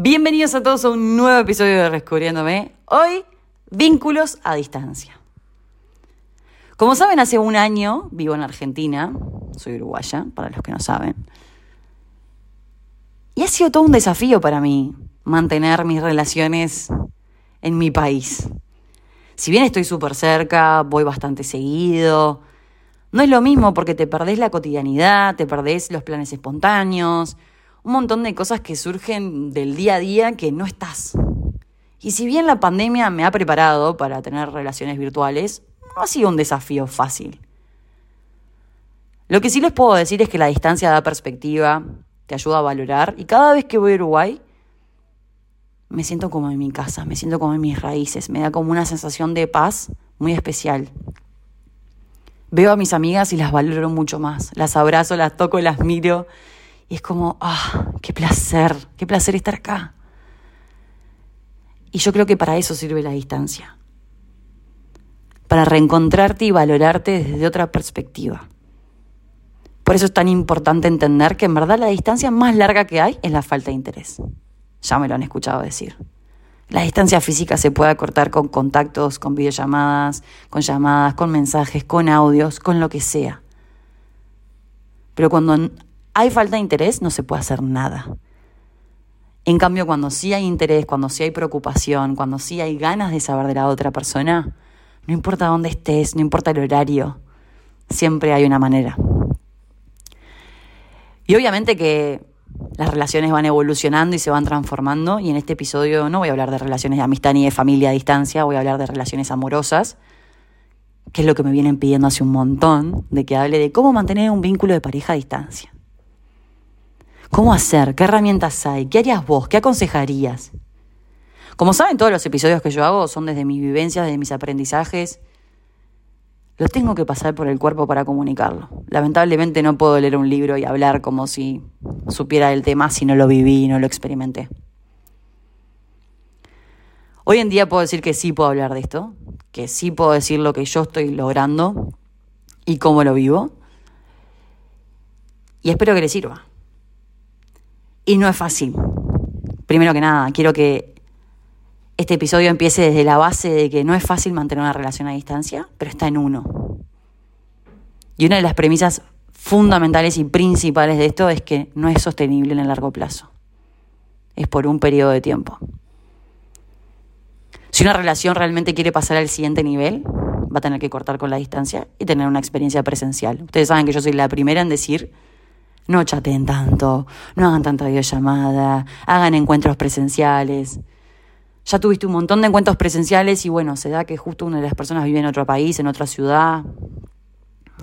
Bienvenidos a todos a un nuevo episodio de Descubriéndome. Hoy, vínculos a distancia. Como saben, hace un año vivo en Argentina. Soy uruguaya, para los que no saben. Y ha sido todo un desafío para mí mantener mis relaciones en mi país. Si bien estoy súper cerca, voy bastante seguido, no es lo mismo porque te perdés la cotidianidad, te perdés los planes espontáneos, un montón de cosas que surgen del día a día que no estás. Y si bien la pandemia me ha preparado para tener relaciones virtuales, no ha sido un desafío fácil. Lo que sí les puedo decir es que la distancia da perspectiva, te ayuda a valorar y cada vez que voy a Uruguay me siento como en mi casa, me siento como en mis raíces, me da como una sensación de paz muy especial. Veo a mis amigas y las valoro mucho más, las abrazo, las toco, las miro y es como, ah, qué placer, qué placer estar acá. Y yo creo que para eso sirve la distancia, para reencontrarte y valorarte desde otra perspectiva. Por eso es tan importante entender que en verdad la distancia más larga que hay es la falta de interés. Ya me lo han escuchado decir. La distancia física se puede acortar con contactos, con videollamadas, con llamadas, con mensajes, con audios, con lo que sea. Pero cuando hay falta de interés no se puede hacer nada. En cambio, cuando sí hay interés, cuando sí hay preocupación, cuando sí hay ganas de saber de la otra persona, no importa dónde estés, no importa el horario, siempre hay una manera. Y obviamente que las relaciones van evolucionando y se van transformando y en este episodio no voy a hablar de relaciones de amistad ni de familia a distancia, voy a hablar de relaciones amorosas, que es lo que me vienen pidiendo hace un montón, de que hable de cómo mantener un vínculo de pareja a distancia. ¿Cómo hacer? ¿Qué herramientas hay? ¿Qué harías vos? ¿Qué aconsejarías? Como saben, todos los episodios que yo hago son desde mis vivencias, desde mis aprendizajes lo tengo que pasar por el cuerpo para comunicarlo. Lamentablemente no puedo leer un libro y hablar como si supiera el tema si no lo viví y no lo experimenté. Hoy en día puedo decir que sí puedo hablar de esto, que sí puedo decir lo que yo estoy logrando y cómo lo vivo. Y espero que les sirva. Y no es fácil. Primero que nada, quiero que este episodio empiece desde la base de que no es fácil mantener una relación a distancia, pero está en uno. Y una de las premisas fundamentales y principales de esto es que no es sostenible en el largo plazo. Es por un periodo de tiempo. Si una relación realmente quiere pasar al siguiente nivel, va a tener que cortar con la distancia y tener una experiencia presencial. Ustedes saben que yo soy la primera en decir, no chateen tanto, no hagan tanta videollamada, hagan encuentros presenciales ya tuviste un montón de encuentros presenciales y bueno, se da que justo una de las personas vive en otro país, en otra ciudad,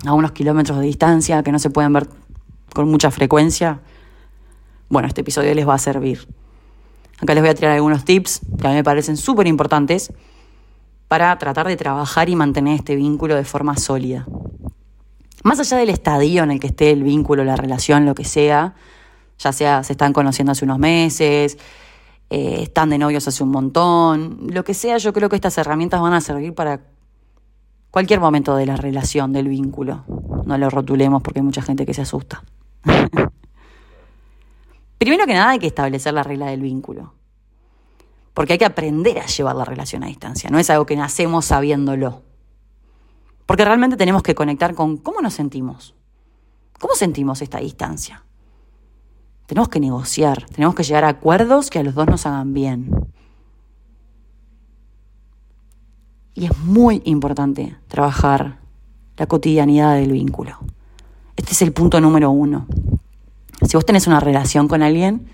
a unos kilómetros de distancia, que no se pueden ver con mucha frecuencia. Bueno, este episodio les va a servir. Acá les voy a tirar algunos tips que a mí me parecen súper importantes para tratar de trabajar y mantener este vínculo de forma sólida. Más allá del estadio en el que esté el vínculo, la relación, lo que sea, ya sea se están conociendo hace unos meses, eh, están de novios hace un montón, lo que sea, yo creo que estas herramientas van a servir para cualquier momento de la relación, del vínculo. No lo rotulemos porque hay mucha gente que se asusta. Primero que nada hay que establecer la regla del vínculo. Porque hay que aprender a llevar la relación a distancia. No es algo que nacemos sabiéndolo. Porque realmente tenemos que conectar con cómo nos sentimos. ¿Cómo sentimos esta distancia? Tenemos que negociar, tenemos que llegar a acuerdos que a los dos nos hagan bien. Y es muy importante trabajar la cotidianidad del vínculo. Este es el punto número uno. Si vos tenés una relación con alguien,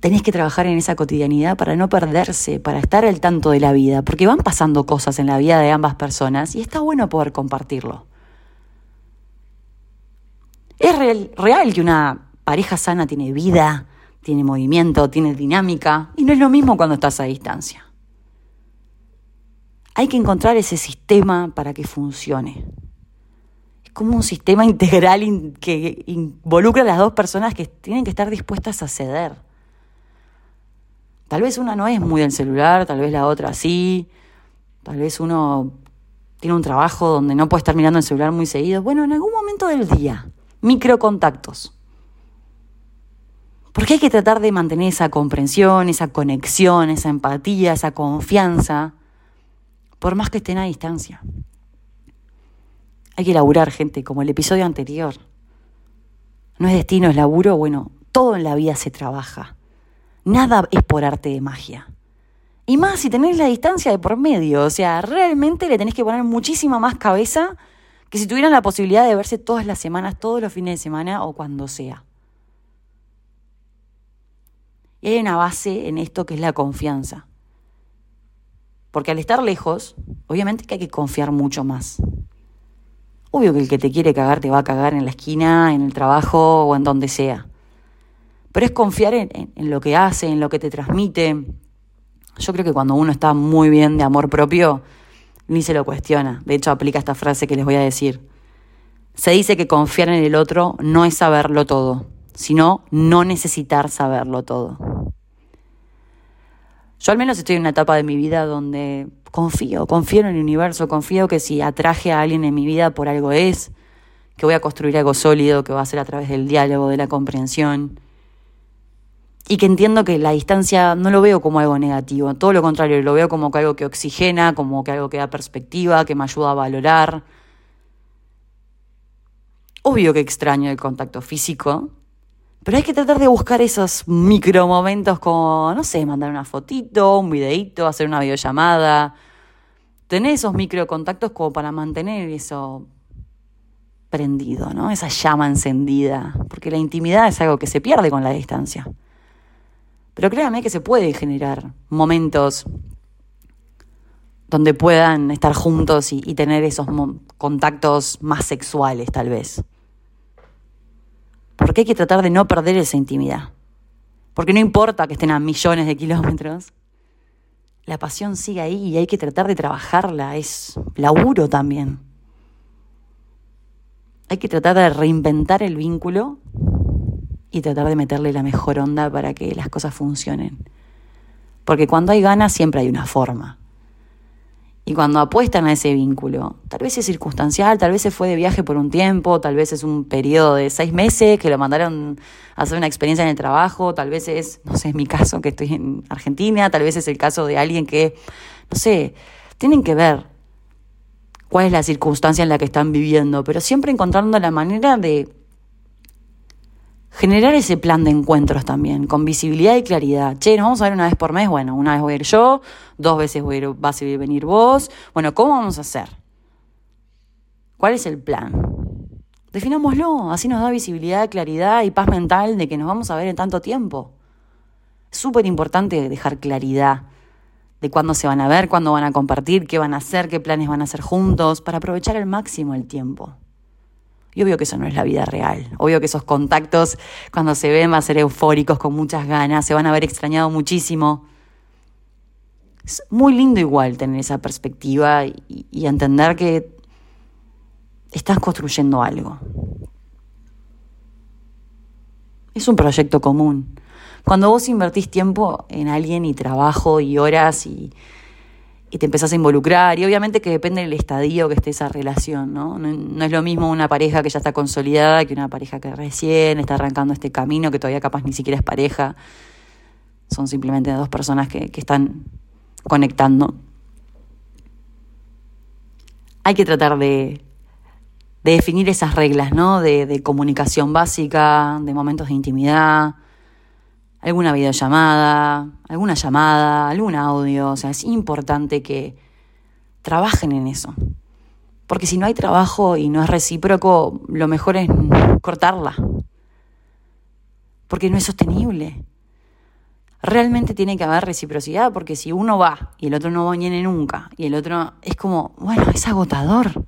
tenés que trabajar en esa cotidianidad para no perderse, para estar al tanto de la vida, porque van pasando cosas en la vida de ambas personas y está bueno poder compartirlo. Es real, real que una pareja sana tiene vida, tiene movimiento, tiene dinámica, y no es lo mismo cuando estás a distancia. Hay que encontrar ese sistema para que funcione. Es como un sistema integral que involucra a las dos personas que tienen que estar dispuestas a ceder. Tal vez una no es muy del celular, tal vez la otra sí, tal vez uno tiene un trabajo donde no puede estar mirando el celular muy seguido. Bueno, en algún momento del día, microcontactos Porque hay que tratar de mantener esa comprensión, esa conexión, esa empatía, esa confianza, por más que estén a distancia. Hay que laburar, gente, como el episodio anterior. No es destino, es laburo. Bueno, todo en la vida se trabaja. Nada es por arte de magia. Y más si tenés la distancia de por medio. O sea, realmente le tenés que poner muchísima más cabeza que si tuvieran la posibilidad de verse todas las semanas, todos los fines de semana o cuando sea. Y hay una base en esto que es la confianza. Porque al estar lejos, obviamente que hay que confiar mucho más. Obvio que el que te quiere cagar te va a cagar en la esquina, en el trabajo o en donde sea. Pero es confiar en, lo que hace, en lo que te transmite. Yo creo que cuando uno está muy bien de amor propio, ni se lo cuestiona. De hecho, aplica esta frase que les voy a decir. Se dice que confiar en el otro no es saberlo todo, sino no necesitar saberlo todo. Yo al menos estoy en una etapa de mi vida donde confío, confío en el universo, confío que si atraje a alguien en mi vida por algo es, que voy a construir algo sólido, que va a ser a través del diálogo, de la comprensión. Y que entiendo que la distancia no lo veo como algo negativo, todo lo contrario, lo veo como algo que oxigena, como que algo que da perspectiva, que me ayuda a valorar. Obvio que extraño el contacto físico, pero hay que tratar de buscar esos micro momentos como, no sé, mandar una fotito, un videito, hacer una videollamada. Tener esos micro contactos como para mantener eso prendido, ¿no? Esa llama encendida. Porque la intimidad es algo que se pierde con la distancia. Pero créanme que se puede generar momentos donde puedan estar juntos y, y tener esos contactos más sexuales, tal vez. Porque hay que tratar de no perder esa intimidad. Porque no importa que estén a millones de kilómetros, la pasión sigue ahí y hay que tratar de trabajarla. Es laburo también. Hay que tratar de reinventar el vínculo y tratar de meterle la mejor onda para que las cosas funcionen. Porque cuando hay ganas siempre hay una forma. Y cuando apuestan a ese vínculo, tal vez es circunstancial, tal vez se fue de viaje por un tiempo, tal vez es un periodo de seis meses que lo mandaron a hacer una experiencia en el trabajo, tal vez es, no sé, es mi caso que estoy en Argentina, tal vez es el caso de alguien que, no sé, tienen que ver cuál es la circunstancia en la que están viviendo, pero siempre encontrando la manera de generar ese plan de encuentros también, con visibilidad y claridad. Che, nos vamos a ver una vez por mes, bueno, una vez voy a ir yo, dos veces voy a ir, vas a venir vos. Bueno, ¿cómo vamos a hacer? ¿Cuál es el plan? Definámoslo, así nos da visibilidad, claridad y paz mental de que nos vamos a ver en tanto tiempo. Es súper importante dejar claridad de cuándo se van a ver, cuándo van a compartir, qué van a hacer, qué planes van a hacer juntos, para aprovechar al máximo el tiempo. Y obvio que eso no es la vida real. Obvio que esos contactos, cuando se ven, van a ser eufóricos, con muchas ganas, se van a haber extrañado muchísimo. Es muy lindo igual tener esa perspectiva y, y entender que estás construyendo algo. Es un proyecto común. Cuando vos invertís tiempo en alguien y trabajo y horas y, y te empezás a involucrar. Y obviamente que depende del estadio que esté esa relación, ¿no? ¿no? es lo mismo una pareja que ya está consolidada que una pareja que recién está arrancando este camino, que todavía capaz ni siquiera es pareja. Son simplemente dos personas que, que están conectando. Hay que tratar de, de definir esas reglas, ¿no? De, de comunicación básica, de momentos de intimidad alguna videollamada, alguna llamada, algún audio. O sea, es importante que trabajen en eso. Porque si no hay trabajo y no es recíproco, lo mejor es cortarla. Porque no es sostenible. Realmente tiene que haber reciprocidad, porque si uno va y el otro no viene nunca, y el otro es como, bueno, es agotador.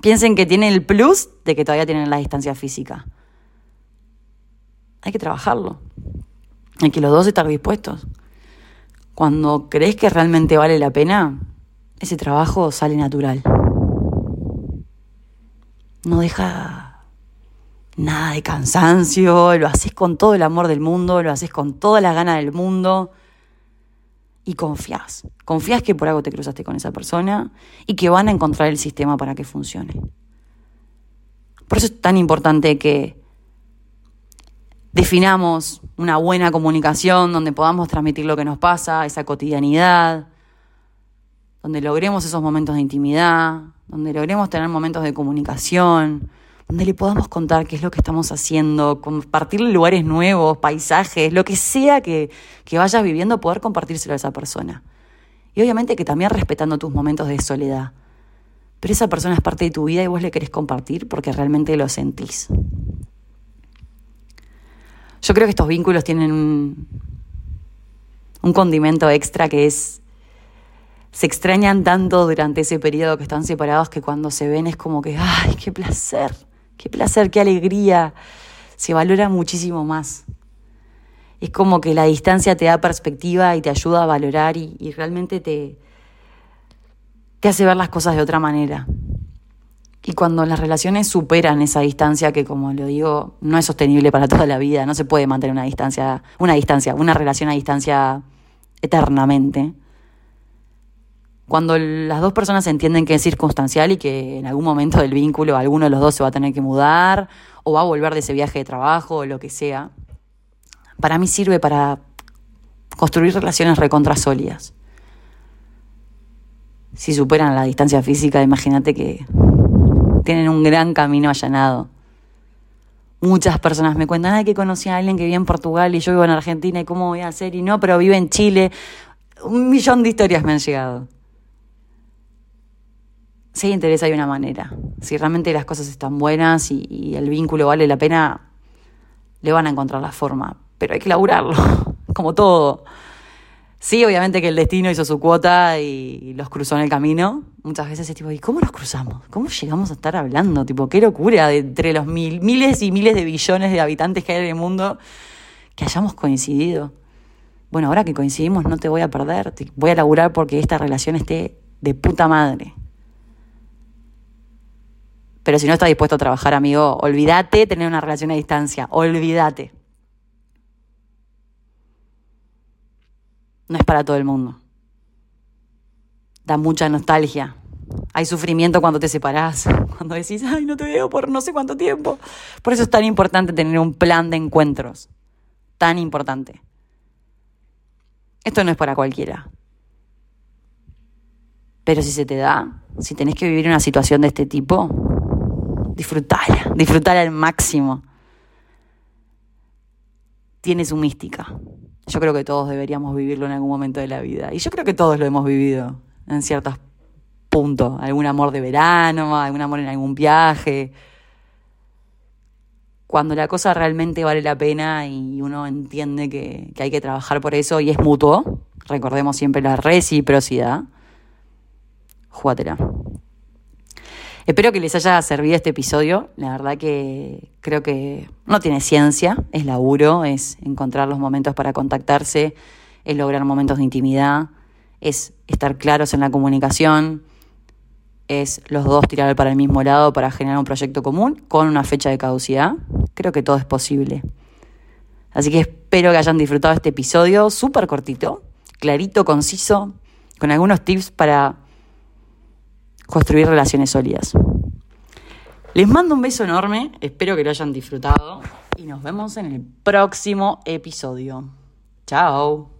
Piensen que tiene el plus de que todavía tienen la distancia física. Hay que trabajarlo. Hay que los dos estar dispuestos. Cuando crees que realmente vale la pena, ese trabajo sale natural. No deja nada de cansancio, lo haces con todo el amor del mundo, lo haces con toda la gana del mundo y confías. Confías que por algo te cruzaste con esa persona y que van a encontrar el sistema para que funcione. Por eso es tan importante que definamos una buena comunicación donde podamos transmitir lo que nos pasa, esa cotidianidad, donde logremos esos momentos de intimidad, donde logremos tener momentos de comunicación, donde le podamos contar qué es lo que estamos haciendo, compartir lugares nuevos, paisajes, lo que sea que, que vayas viviendo, poder compartírselo a esa persona. Y obviamente que también respetando tus momentos de soledad. Pero esa persona es parte de tu vida y vos le querés compartir porque realmente lo sentís. Yo creo que estos vínculos tienen un, condimento extra que es se extrañan tanto durante ese periodo que están separados que cuando se ven es como que, ay, qué placer, qué placer, qué alegría. Se valora muchísimo más. Es como que la distancia te da perspectiva y te ayuda a valorar y, realmente te, te hace ver las cosas de otra manera. Y cuando las relaciones superan esa distancia, que como lo digo, no es sostenible para toda la vida, no se puede mantener una distancia, una distancia, una relación a distancia eternamente cuando las dos personas entienden que es circunstancial y que en algún momento del vínculo alguno de los dos se va a tener que mudar o va a volver de ese viaje de trabajo o lo que sea, para mí sirve para construir relaciones recontra sólidas. Si superan la distancia física, imagínate que tienen un gran camino allanado. Muchas personas me cuentan, ay, que conocí a alguien que vive en Portugal y yo vivo en Argentina y cómo voy a hacer y no, pero vive en Chile. Un millón de historias me han llegado si hay interés hay una manera. Si realmente las cosas están buenas y, el vínculo vale la pena, le van a encontrar la forma. Pero hay que laburarlo, como todo. Sí, obviamente que el destino hizo su cuota y los cruzó en el camino. Muchas veces es tipo, ¿y cómo nos cruzamos? ¿Cómo llegamos a estar hablando? Tipo, qué locura de entre los mil, miles y miles de billones de habitantes que hay en el mundo que hayamos coincidido. Bueno, ahora que coincidimos no te voy a perder, voy a laburar porque esta relación esté de puta madre. Pero si no estás dispuesto a trabajar, amigo, olvídate tener una relación a distancia. Olvídate. No es para todo el mundo. Da mucha nostalgia. Hay sufrimiento cuando te separás, cuando decís, ay, no te veo por no sé cuánto tiempo. Por eso es tan importante tener un plan de encuentros. Tan importante. Esto no es para cualquiera. Pero si se te da, si tenés que vivir una situación de este tipo, disfrutala, disfrutala al máximo. Tiene su mística. Yo creo que todos deberíamos vivirlo en algún momento de la vida. Y yo creo que todos lo hemos vivido en ciertos puntos. Algún amor de verano, algún amor en algún viaje. Cuando la cosa realmente vale la pena y uno entiende que, hay que trabajar por eso y es mutuo, recordemos siempre la reciprocidad, júgatela. Espero que les haya servido este episodio. La verdad que creo que no tiene ciencia, es laburo, es encontrar los momentos para contactarse, es lograr momentos de intimidad, es estar claros en la comunicación, es los dos tirar para el mismo lado para generar un proyecto común con una fecha de caducidad. Creo que todo es posible. Así que espero que hayan disfrutado este episodio súper cortito, clarito, conciso, con algunos tips para construir relaciones sólidas. Les mando un beso enorme, espero que lo hayan disfrutado y nos vemos en el próximo episodio. Chao.